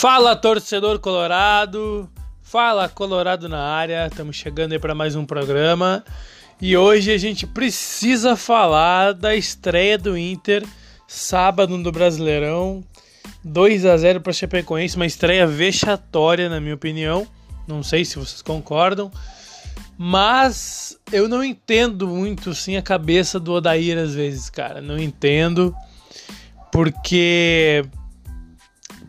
Fala torcedor colorado, fala colorado na área, estamos chegando aí para mais um programa. E hoje a gente precisa falar da estreia do Inter sábado do Brasileirão, 2 a 0 para Chapecoense, uma estreia vexatória na minha opinião, não sei se vocês concordam, mas eu não entendo muito sim a cabeça do Odair às vezes, cara, não entendo porque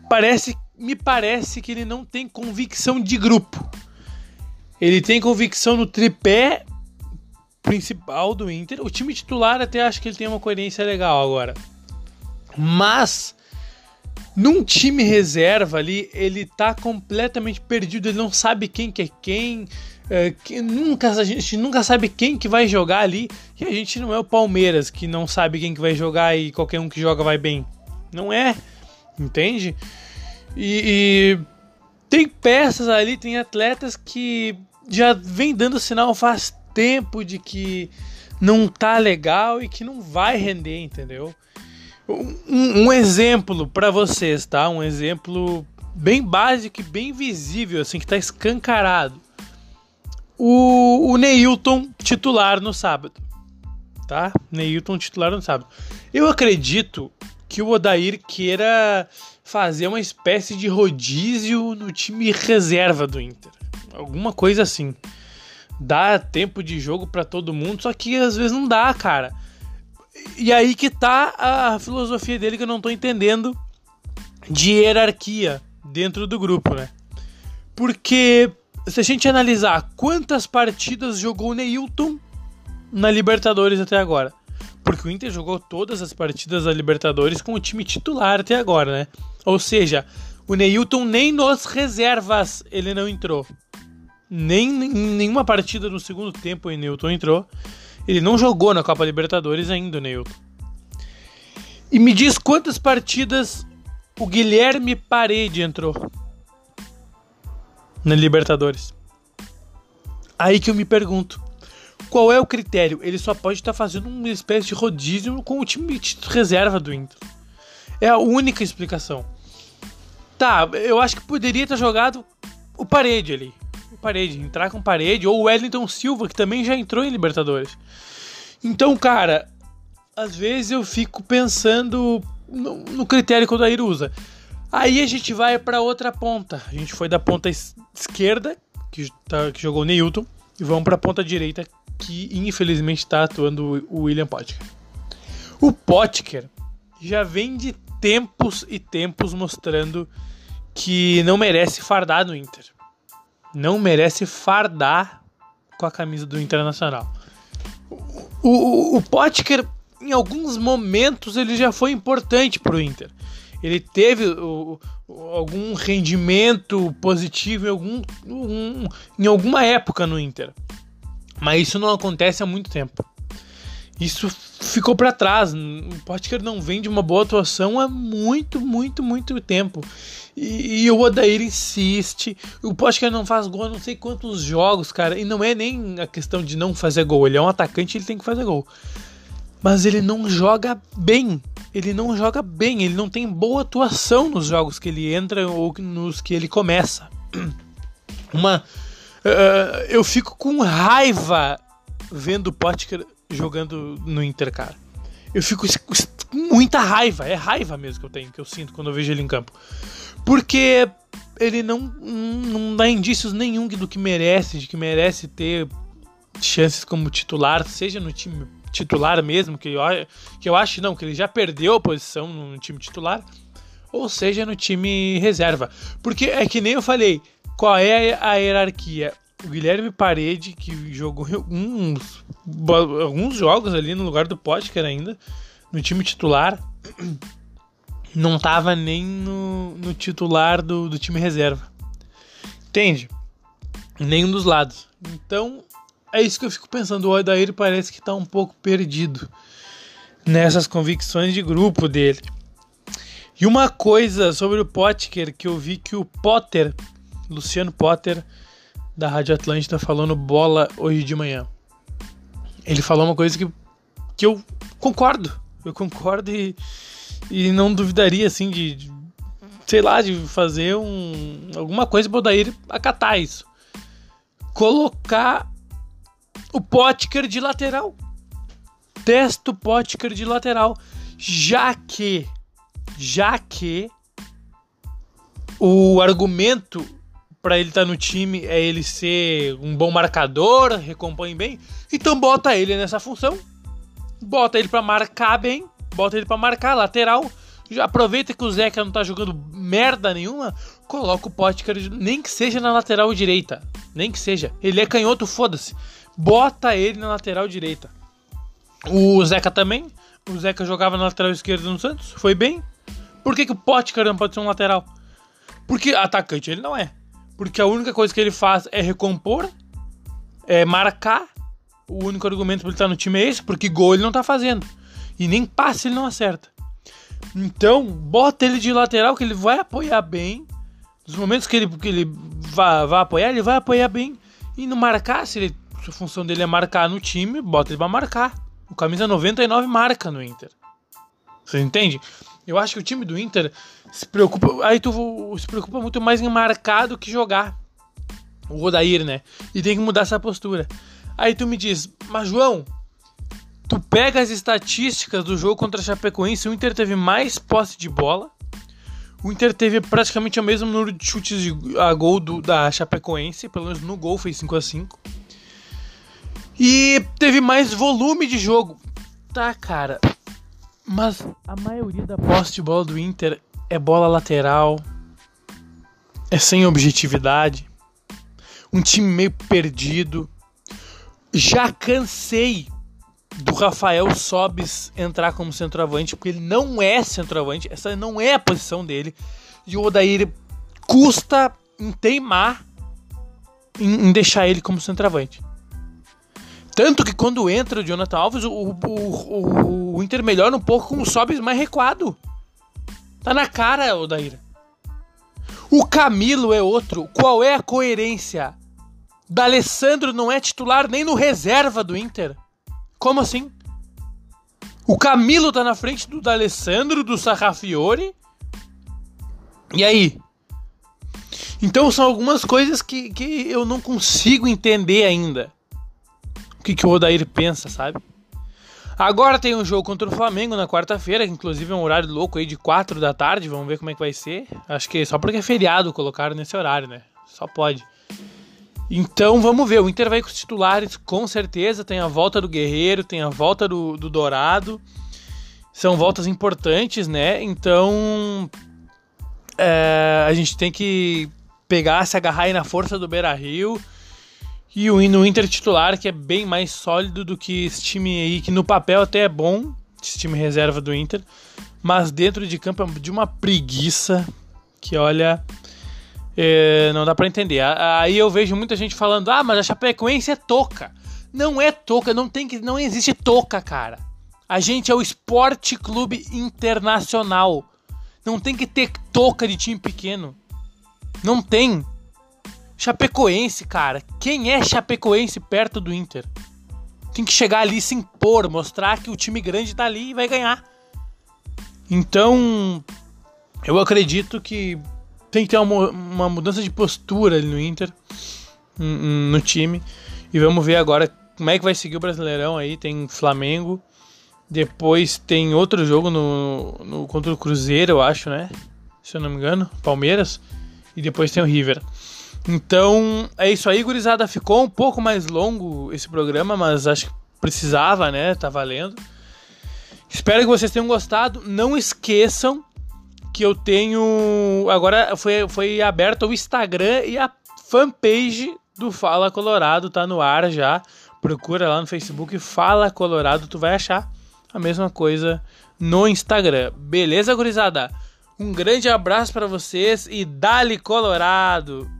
parece me parece que ele não tem convicção de grupo. Ele tem convicção no tripé principal do Inter. O time titular até acho que ele tem uma coerência legal agora. Mas num time reserva ali, ele tá completamente perdido, ele não sabe quem que é quem, é, que nunca, a gente nunca sabe quem que vai jogar ali, e a gente não é o Palmeiras, que não sabe quem que vai jogar e qualquer um que joga vai bem. Não é, entende? E, e tem peças ali, tem atletas que já vem dando sinal faz tempo de que não tá legal e que não vai render, entendeu? Um, um exemplo para vocês, tá? Um exemplo bem básico e bem visível, assim, que tá escancarado. O, o Neilton titular no sábado, tá? Neilton titular no sábado. Eu acredito que o Odair queira fazer uma espécie de rodízio no time reserva do Inter. Alguma coisa assim. Dá tempo de jogo para todo mundo, só que às vezes não dá, cara. E aí que tá a filosofia dele que eu não tô entendendo de hierarquia dentro do grupo, né? Porque se a gente analisar quantas partidas jogou o Neilton na Libertadores até agora, porque o Inter jogou todas as partidas da Libertadores com o time titular até agora, né? Ou seja, o Neilton nem nos reservas ele não entrou. Nem em nenhuma partida no segundo tempo o Neilton entrou. Ele não jogou na Copa Libertadores ainda, o Neilton. E me diz quantas partidas o Guilherme Parede entrou na Libertadores. Aí que eu me pergunto. Qual é o critério? Ele só pode estar fazendo uma espécie de rodízio com o time de reserva do Inter. É a única explicação. Tá, eu acho que poderia ter jogado o Parede ali. O Parede, entrar com Parede, ou o Wellington Silva, que também já entrou em Libertadores. Então, cara, às vezes eu fico pensando no, no critério que o Daír usa. Aí a gente vai para outra ponta. A gente foi da ponta esquerda, que, tá, que jogou o Neilton, e vamos para a ponta direita, que infelizmente está atuando o William Potker. O Potker já vem de tempos e tempos mostrando que não merece fardar no Inter. Não merece fardar com a camisa do Internacional. O, o, o Potker, em alguns momentos, ele já foi importante para o Inter. Ele teve o, algum rendimento positivo em, algum, um, em alguma época no Inter. Mas isso não acontece há muito tempo. Isso ficou para trás. O Potker não vem de uma boa atuação há muito, muito, muito tempo. E, e o Odair insiste. O Potker não faz gol há não sei quantos jogos, cara. E não é nem a questão de não fazer gol. Ele é um atacante, ele tem que fazer gol. Mas ele não joga bem. Ele não joga bem. Ele não tem boa atuação nos jogos que ele entra ou nos que ele começa. Uma Uh, eu fico com raiva vendo o Potker jogando no Inter, cara. Eu fico com muita raiva, é raiva mesmo que eu tenho, que eu sinto quando eu vejo ele em campo. Porque ele não, não dá indícios nenhum do que merece, de que merece ter chances como titular, seja no time titular mesmo, que eu, que eu acho não, que ele já perdeu a posição no time titular, ou seja no time reserva. Porque é que nem eu falei, qual é a hierarquia? O Guilherme Parede, que jogou alguns, alguns jogos ali no lugar do Potker ainda, no time titular, não estava nem no, no titular do, do time reserva. Entende? Nenhum dos lados. Então, é isso que eu fico pensando. O Odair parece que está um pouco perdido nessas convicções de grupo dele. E uma coisa sobre o Potker que eu vi que o Potter Luciano Potter, da Rádio Atlântida, falando bola hoje de manhã. Ele falou uma coisa que, que eu concordo. Eu concordo e, e não duvidaria, assim, de, de sei lá, de fazer um, alguma coisa para o acatar isso. Colocar o Potker de lateral. Testa o Potker de lateral. Já que, já que o argumento para ele estar tá no time é ele ser um bom marcador, recompõe bem, então bota ele nessa função. Bota ele para marcar bem, bota ele para marcar lateral. Já aproveita que o Zeca não tá jogando merda nenhuma, coloca o Potker, nem que seja na lateral direita, nem que seja. Ele é canhoto, foda-se. Bota ele na lateral direita. O Zeca também. O Zeca jogava na lateral esquerda no Santos, foi bem. Por que, que o Potker não pode ser um lateral? Porque atacante ele não é. Porque a única coisa que ele faz é recompor, é marcar. O único argumento para ele estar no time é esse, porque gol ele não tá fazendo. E nem passe ele não acerta. Então, bota ele de lateral que ele vai apoiar bem. Nos momentos que ele, que ele vai, vai apoiar, ele vai apoiar bem. E não marcar, se, ele, se a função dele é marcar no time, bota ele pra marcar. O camisa 99 marca no Inter. Você entende? Eu acho que o time do Inter se preocupa. Aí tu se preocupa muito mais em marcar do que jogar. O Rodair, né? E tem que mudar essa postura. Aí tu me diz, mas João, tu pega as estatísticas do jogo contra a Chapecoense, o Inter teve mais posse de bola. O Inter teve praticamente o mesmo número de chutes de, a gol do, da Chapecoense, pelo menos no gol foi 5 a 5 E teve mais volume de jogo. Tá, cara, mas a maioria da posse de bola do Inter é bola lateral, é sem objetividade, um time meio perdido. Já cansei do Rafael Sobis entrar como centroavante, porque ele não é centroavante, essa não é a posição dele. E o Odair custa em teimar em, em deixar ele como centroavante. Tanto que quando entra o Jonathan Alves, o, o, o, o Inter melhora um pouco com o Sobis mais recuado. Tá na cara, Odaíra. O Camilo é outro. Qual é a coerência? Da Alessandro não é titular nem no reserva do Inter. Como assim? O Camilo tá na frente do D'Alessandro, do Sarrafiore. E aí? Então são algumas coisas que, que eu não consigo entender ainda o que, que o Odair pensa, sabe? Agora tem um jogo contra o Flamengo na quarta-feira, que inclusive é um horário louco aí de 4 da tarde, vamos ver como é que vai ser. Acho que só porque é feriado colocaram nesse horário, né? Só pode. Então vamos ver, o Inter vai com os titulares, com certeza. Tem a volta do Guerreiro, tem a volta do, do Dourado. São voltas importantes, né? Então é, a gente tem que pegar, se agarrar aí na força do Beira Rio e o no Inter titular, que é bem mais sólido do que esse time aí, que no papel até é bom, esse time reserva do Inter, mas dentro de campo é de uma preguiça que, olha, é, não dá para entender. Aí eu vejo muita gente falando, ah, mas a Chapecoense é toca. Não é toca, não tem que, não existe toca, cara. A gente é o Esporte Clube Internacional. Não tem que ter toca de time pequeno. Não tem. Chapecoense, cara. Quem é Chapecoense perto do Inter? Tem que chegar ali, se impor, mostrar que o time grande tá ali e vai ganhar. Então, eu acredito que tem que ter uma, uma mudança de postura ali no Inter, no time. E vamos ver agora como é que vai seguir o Brasileirão aí. Tem Flamengo. Depois tem outro jogo no, no contra o Cruzeiro, eu acho, né? Se eu não me engano. Palmeiras. E depois tem o River. Então, é isso aí, gurizada. Ficou um pouco mais longo esse programa, mas acho que precisava, né? Tá valendo. Espero que vocês tenham gostado. Não esqueçam que eu tenho. Agora foi, foi aberto o Instagram e a fanpage do Fala Colorado, tá no ar já. Procura lá no Facebook Fala Colorado, tu vai achar a mesma coisa no Instagram. Beleza, gurizada? Um grande abraço para vocês e dale Colorado!